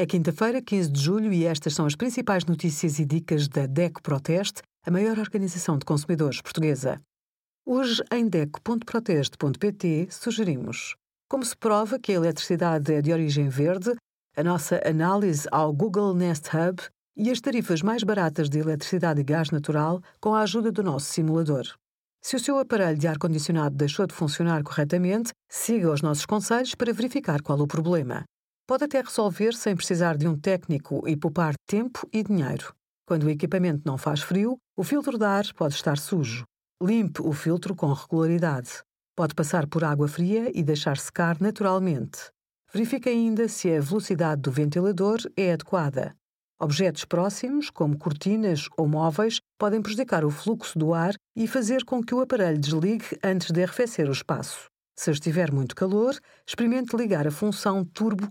É quinta-feira, 15 de julho, e estas são as principais notícias e dicas da DECO Proteste, a maior organização de consumidores portuguesa. Hoje, em DECO.proteste.pt, sugerimos como se prova que a eletricidade é de origem verde, a nossa análise ao Google Nest Hub e as tarifas mais baratas de eletricidade e gás natural com a ajuda do nosso simulador. Se o seu aparelho de ar-condicionado deixou de funcionar corretamente, siga os nossos conselhos para verificar qual o problema. Pode até resolver sem precisar de um técnico e poupar tempo e dinheiro. Quando o equipamento não faz frio, o filtro de ar pode estar sujo. Limpe o filtro com regularidade. Pode passar por água fria e deixar secar naturalmente. Verifique ainda se a velocidade do ventilador é adequada. Objetos próximos, como cortinas ou móveis, podem prejudicar o fluxo do ar e fazer com que o aparelho desligue antes de arrefecer o espaço. Se estiver muito calor, experimente ligar a função turbo